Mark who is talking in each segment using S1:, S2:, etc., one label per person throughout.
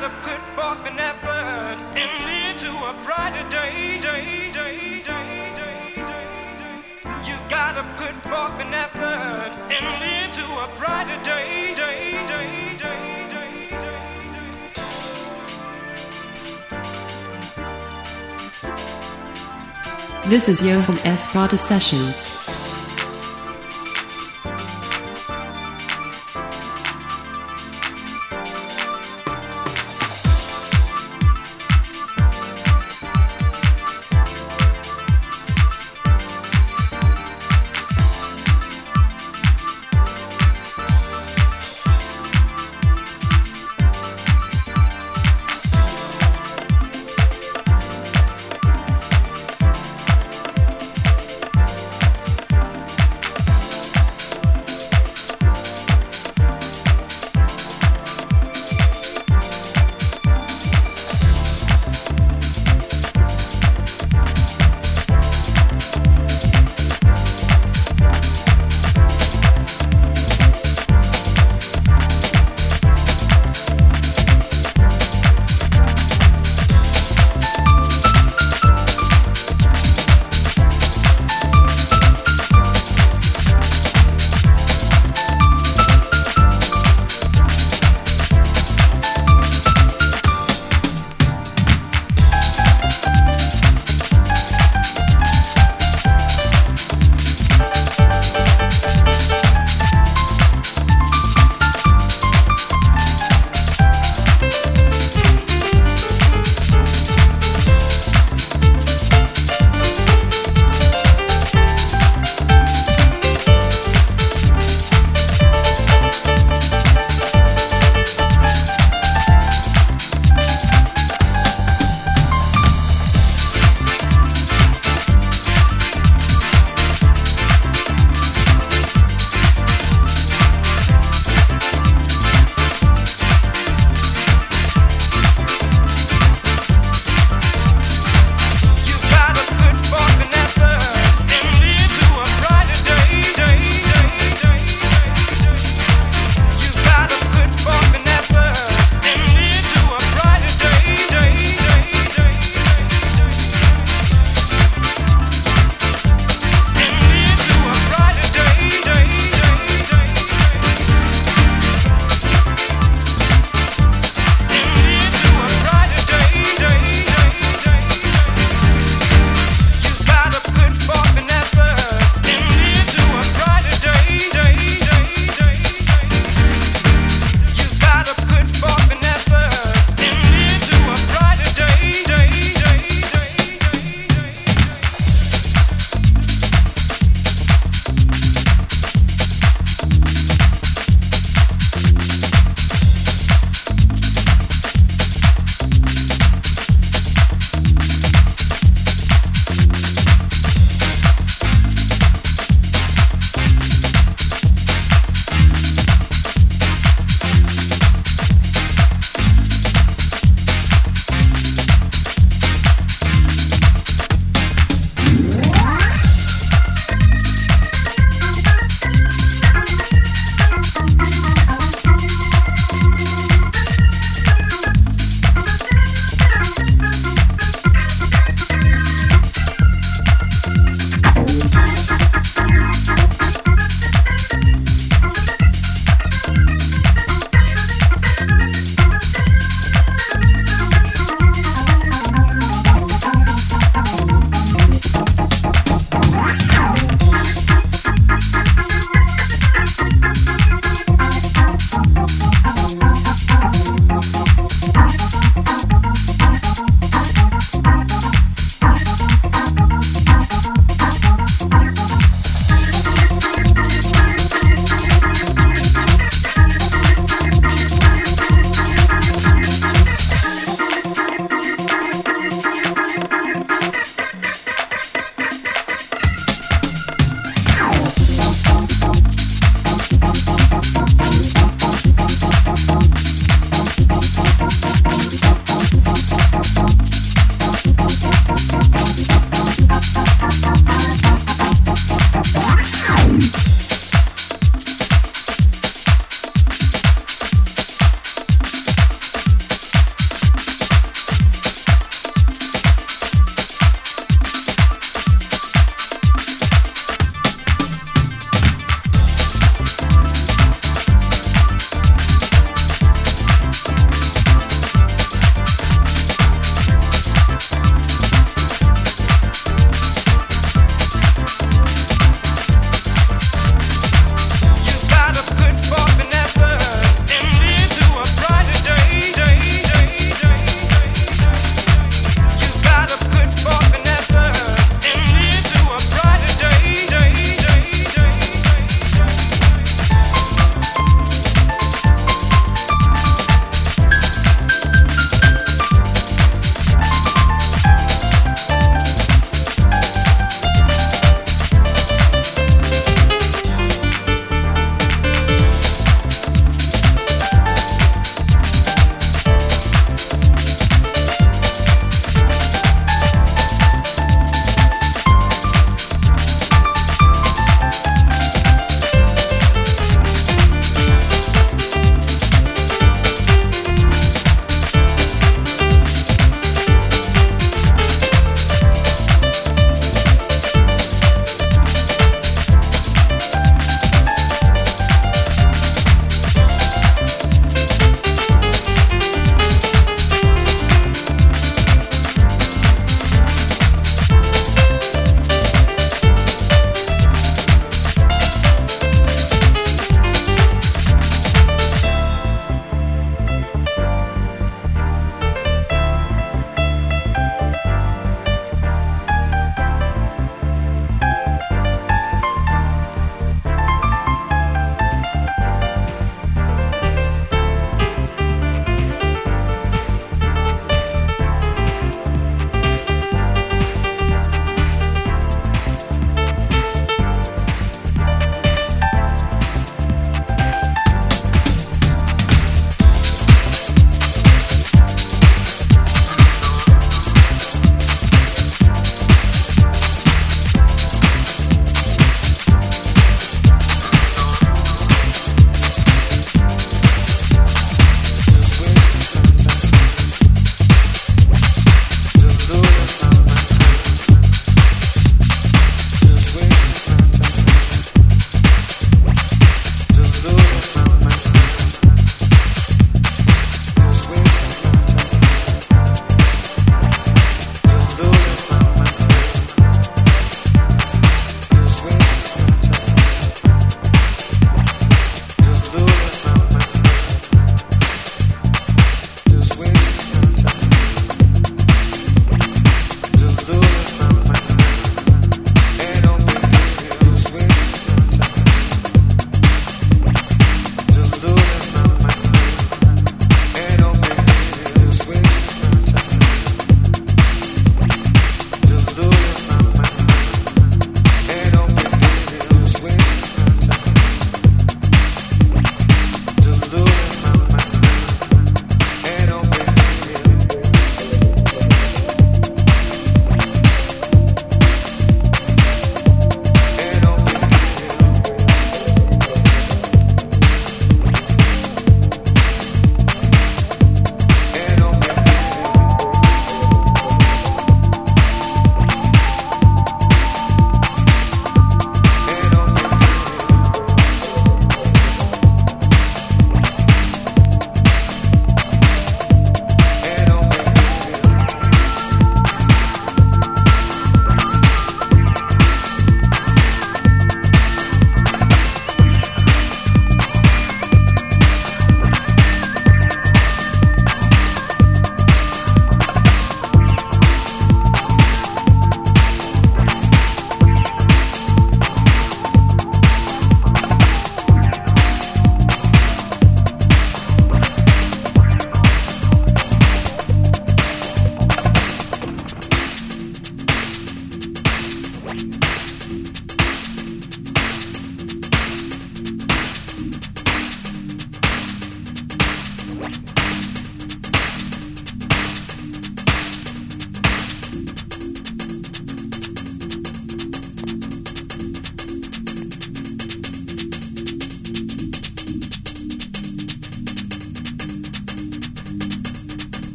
S1: gotta put forth an effort and to a brighter day, day, day, day, day, day. You gotta put forth an effort and to a brighter day, day, day.
S2: This is Johan Esprata Sessions.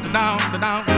S3: down, down, down.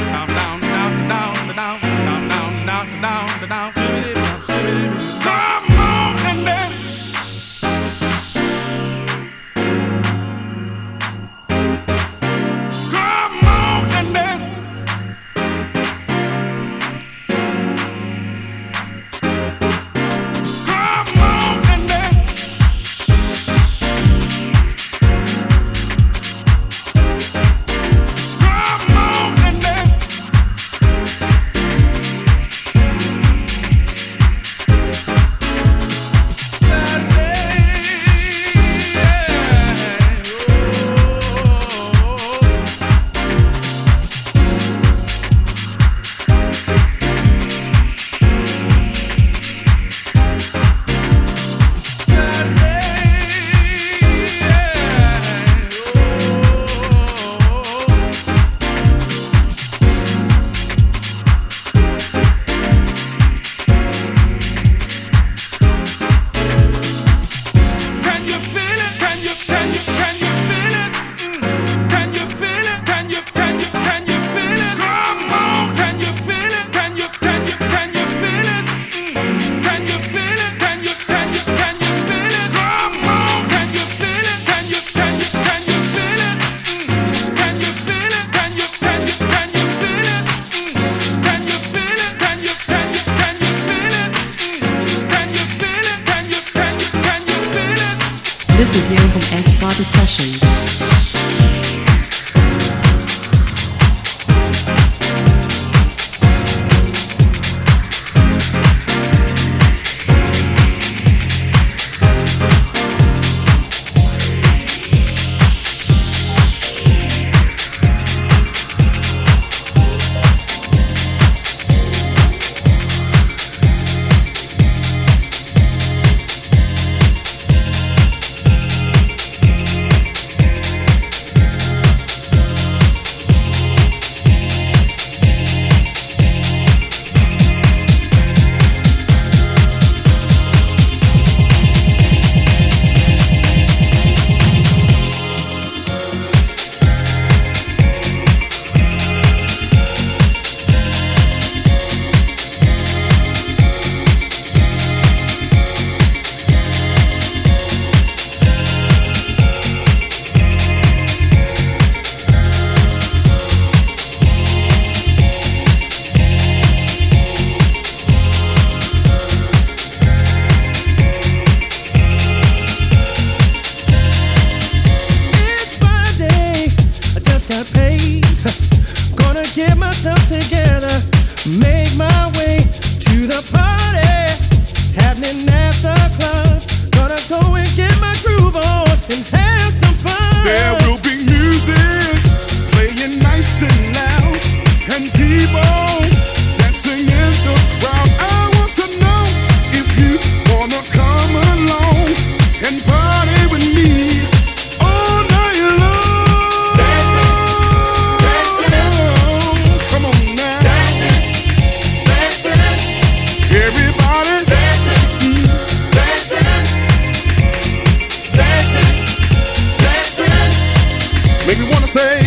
S3: if you wanna say.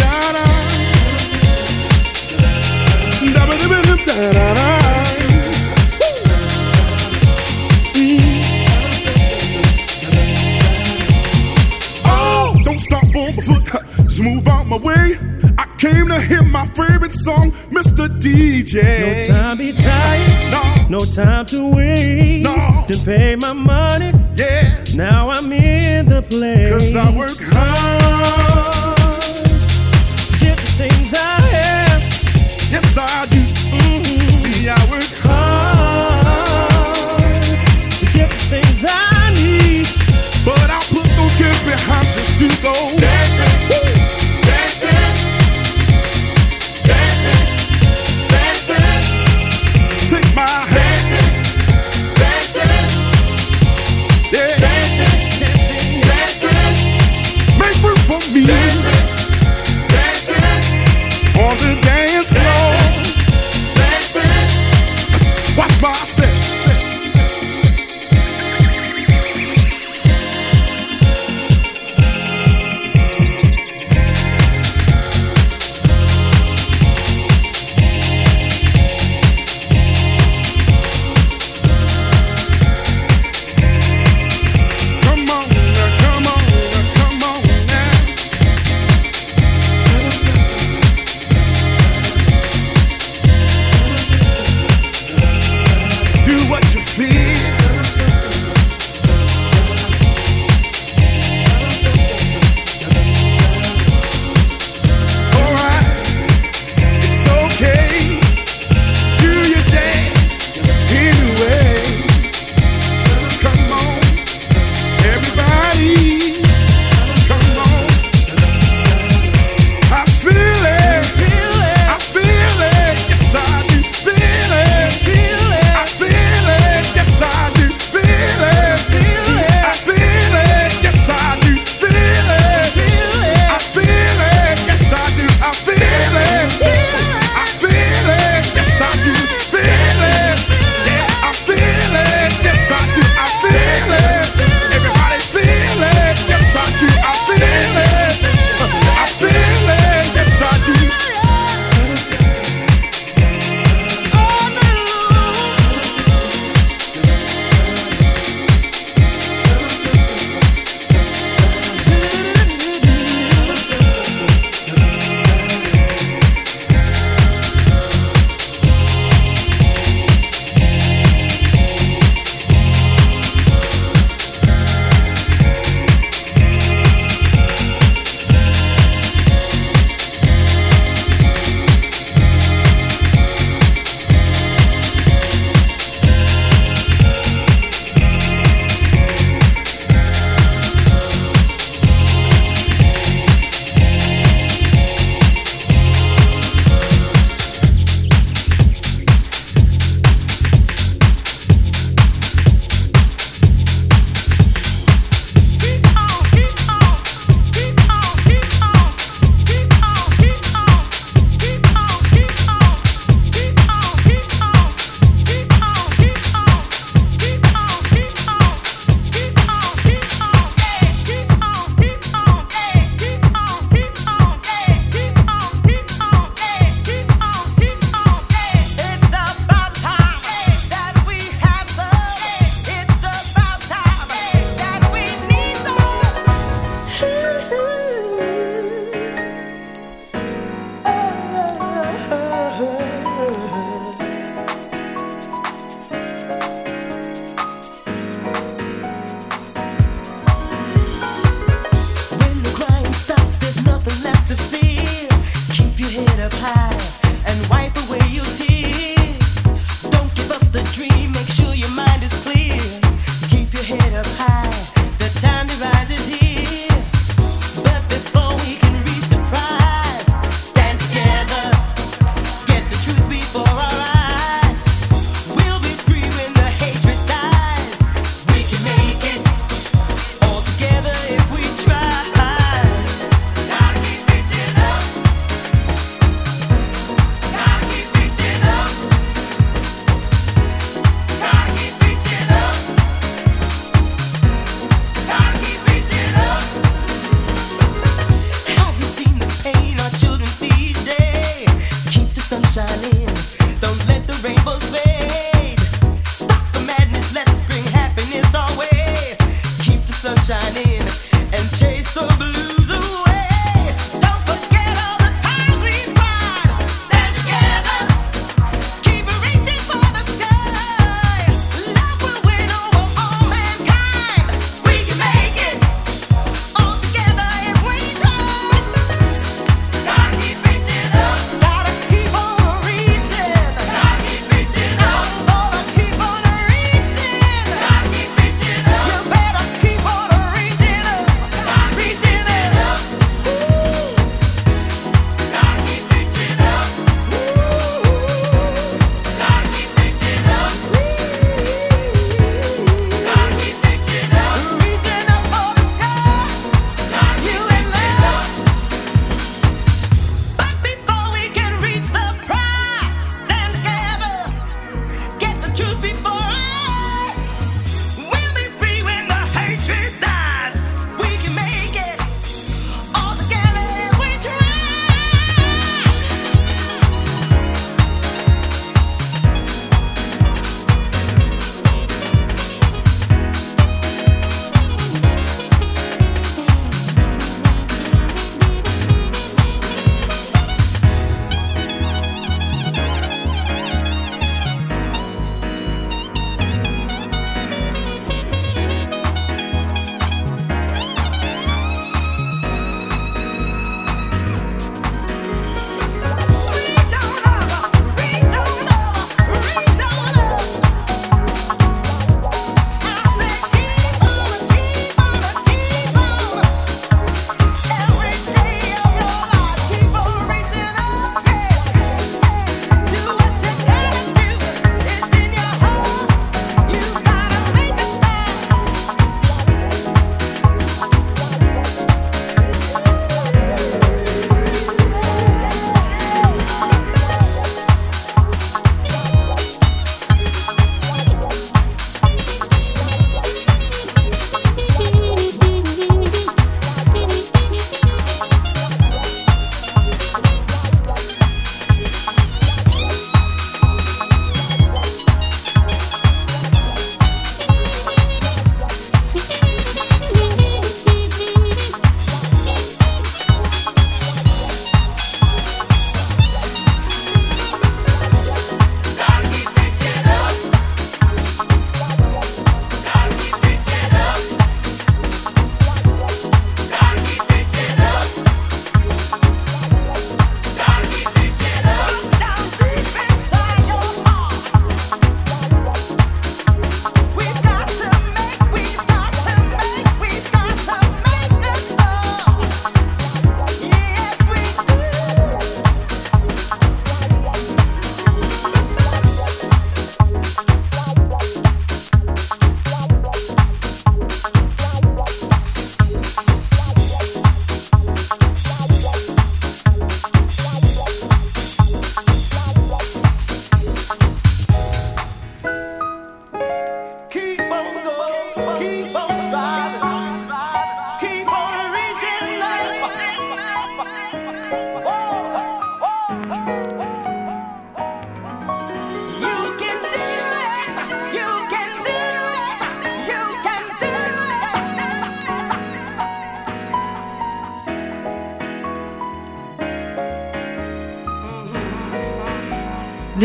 S3: Da da da da da da da. song, Mr. DJ.
S4: No time be tired.
S3: No,
S4: no time to waste.
S3: No.
S4: To pay my money.
S3: Yeah.
S4: Now I'm in the place.
S3: Cause I work hard.
S4: To get the things I have.
S3: Yes, I do. Mm-hmm. See, I work
S4: hard. To get the things I need.
S3: But I put those kids behind just to go. Dancing.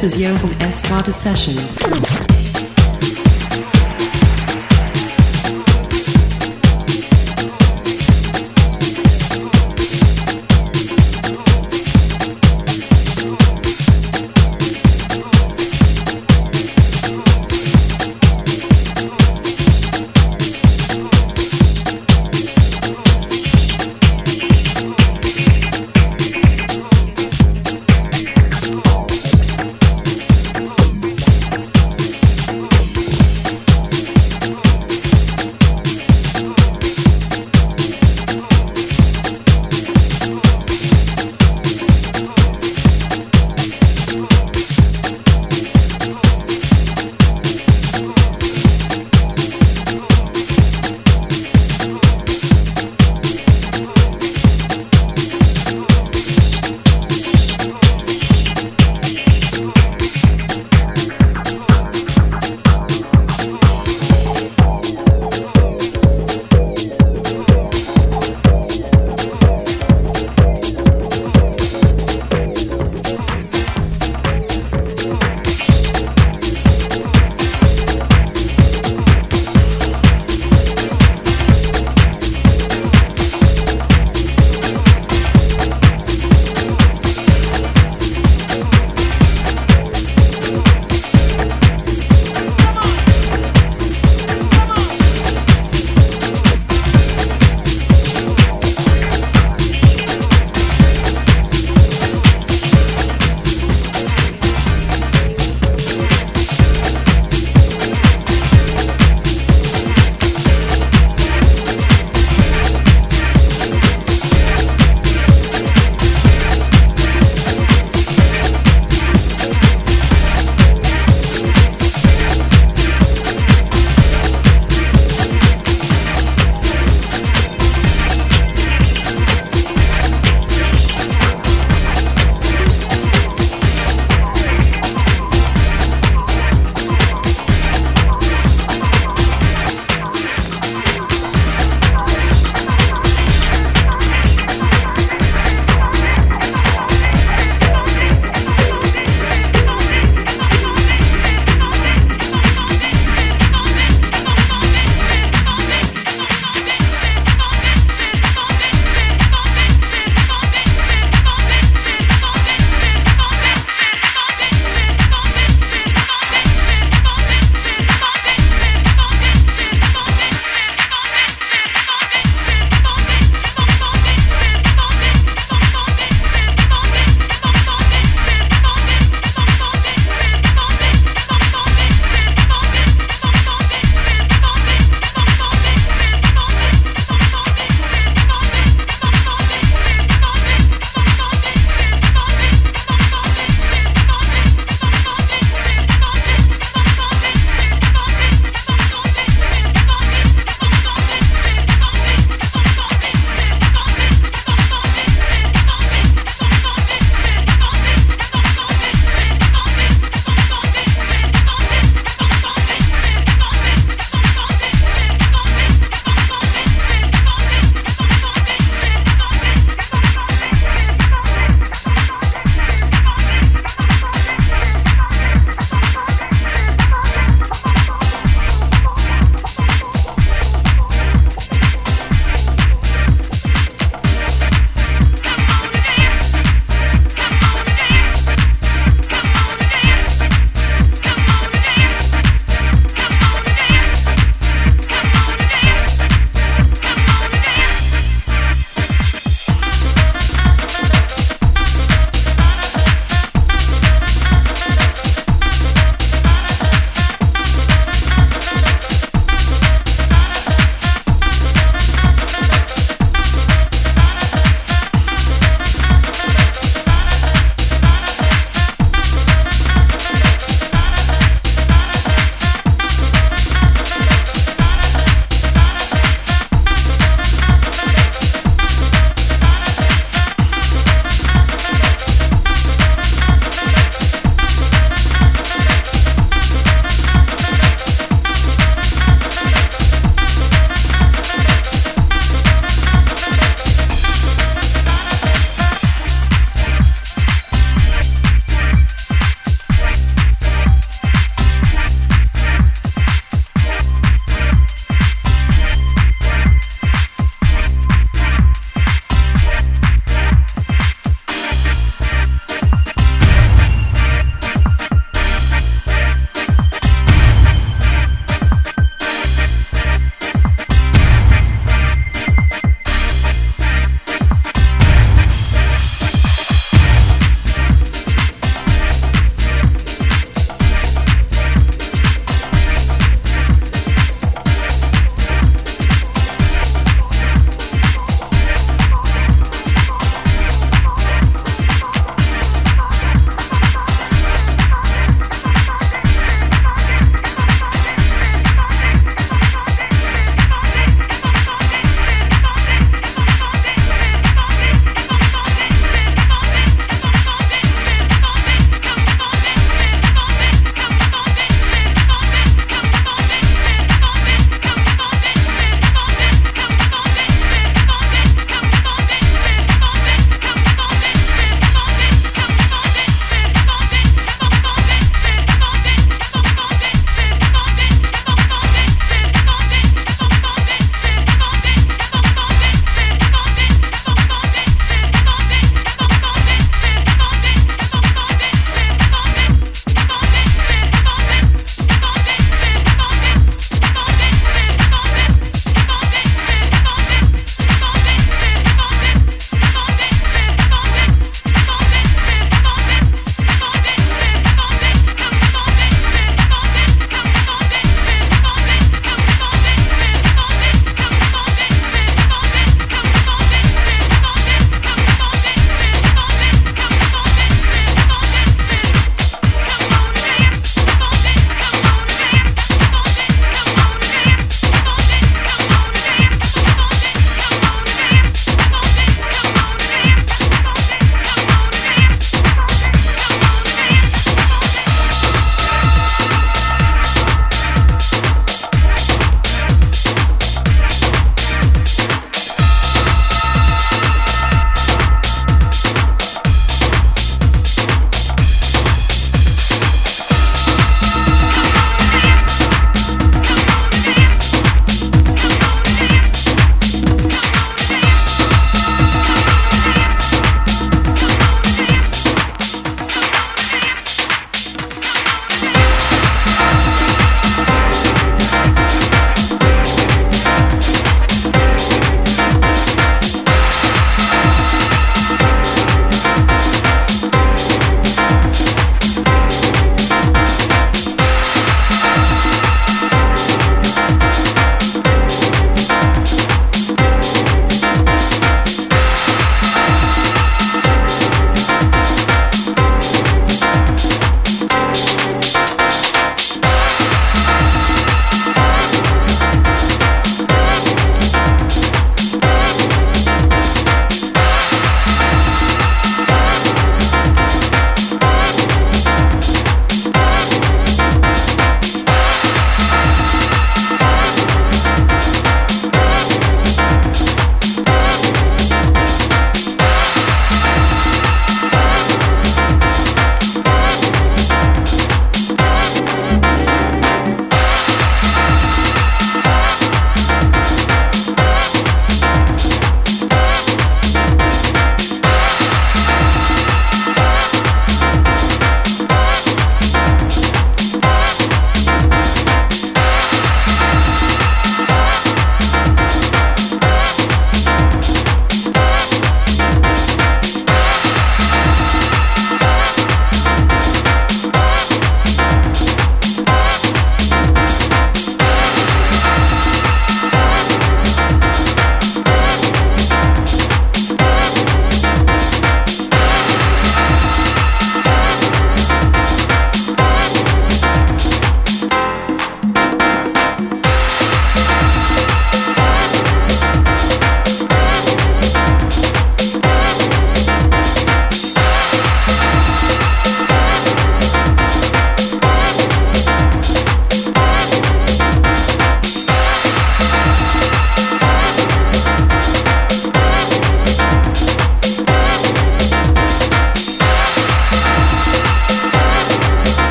S4: This is Johan S. Sparta Sessions.